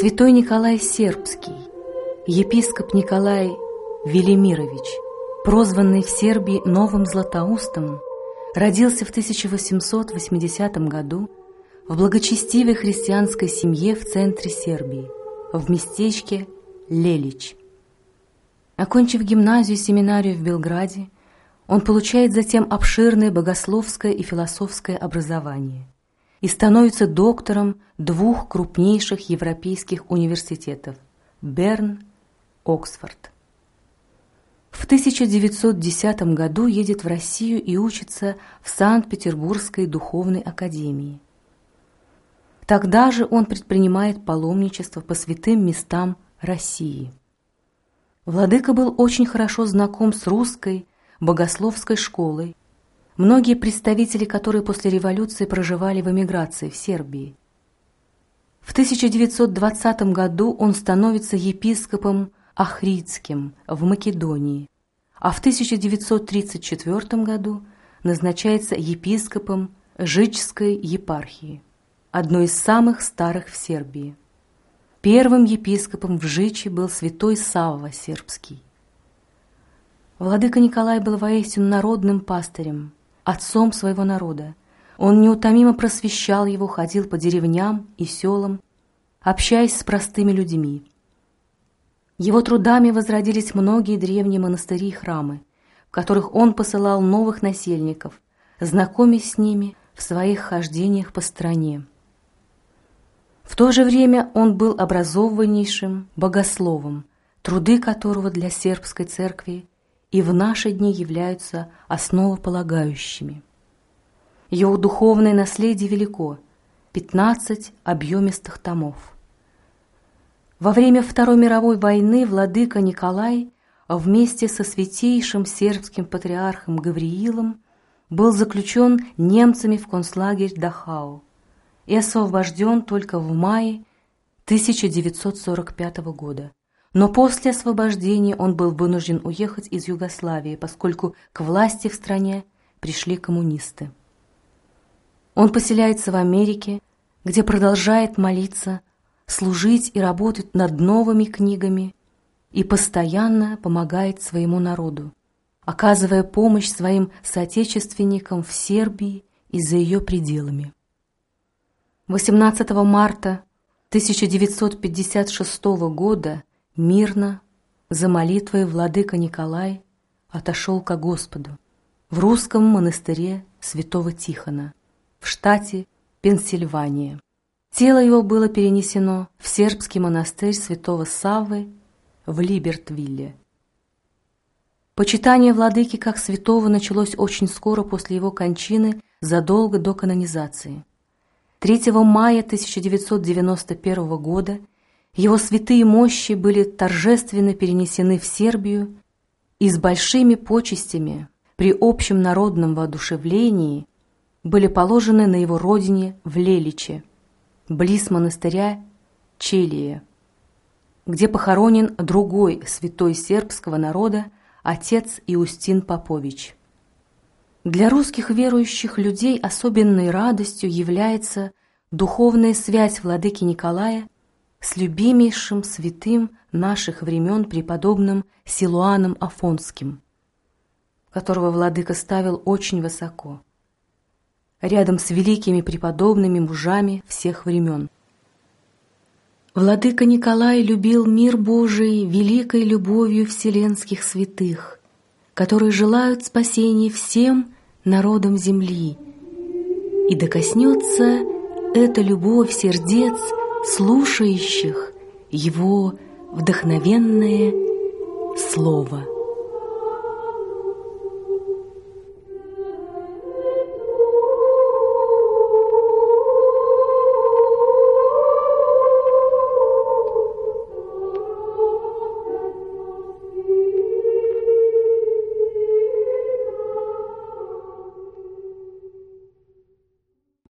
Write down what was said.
Святой Николай Сербский, епископ Николай Велимирович, прозванный в Сербии Новым Златоустом, родился в 1880 году в благочестивой христианской семье в центре Сербии, в местечке Лелич. Окончив гимназию и семинарию в Белграде, он получает затем обширное богословское и философское образование – и становится доктором двух крупнейших европейских университетов – Берн, Оксфорд. В 1910 году едет в Россию и учится в Санкт-Петербургской духовной академии. Тогда же он предпринимает паломничество по святым местам России. Владыка был очень хорошо знаком с русской богословской школой многие представители которые после революции проживали в эмиграции в Сербии. В 1920 году он становится епископом Ахридским в Македонии, а в 1934 году назначается епископом Жичской епархии, одной из самых старых в Сербии. Первым епископом в Жичи был святой Савва Сербский. Владыка Николай был воистину народным пастырем – отцом своего народа. Он неутомимо просвещал его, ходил по деревням и селам, общаясь с простыми людьми. Его трудами возродились многие древние монастыри и храмы, в которых он посылал новых насельников, знакомясь с ними в своих хождениях по стране. В то же время он был образованнейшим богословом, труды которого для сербской церкви и в наши дни являются основополагающими. Его духовное наследие велико – 15 объемистых томов. Во время Второй мировой войны владыка Николай вместе со святейшим сербским патриархом Гавриилом был заключен немцами в концлагерь Дахау и освобожден только в мае 1945 года. Но после освобождения он был вынужден уехать из Югославии, поскольку к власти в стране пришли коммунисты. Он поселяется в Америке, где продолжает молиться, служить и работать над новыми книгами и постоянно помогает своему народу, оказывая помощь своим соотечественникам в Сербии и за ее пределами. 18 марта 1956 года Мирно, за молитвой владыка Николай отошел ко Господу в русском монастыре святого Тихона в штате Пенсильвания. Тело его было перенесено в сербский монастырь святого Саввы в Либертвилле. Почитание владыки как святого началось очень скоро после его кончины, задолго до канонизации. 3 мая 1991 года его святые мощи были торжественно перенесены в Сербию и с большими почестями при общем народном воодушевлении были положены на его родине в Леличе, близ монастыря Челия, где похоронен другой святой сербского народа отец Иустин Попович. Для русских верующих людей особенной радостью является духовная связь владыки Николая с любимейшим святым наших времен преподобным Силуаном Афонским, которого владыка ставил очень высоко, рядом с великими преподобными мужами всех времен. Владыка Николай любил мир Божий великой любовью вселенских святых, которые желают спасения всем народам земли, и докоснется эта любовь сердец – слушающих Его вдохновенное Слово.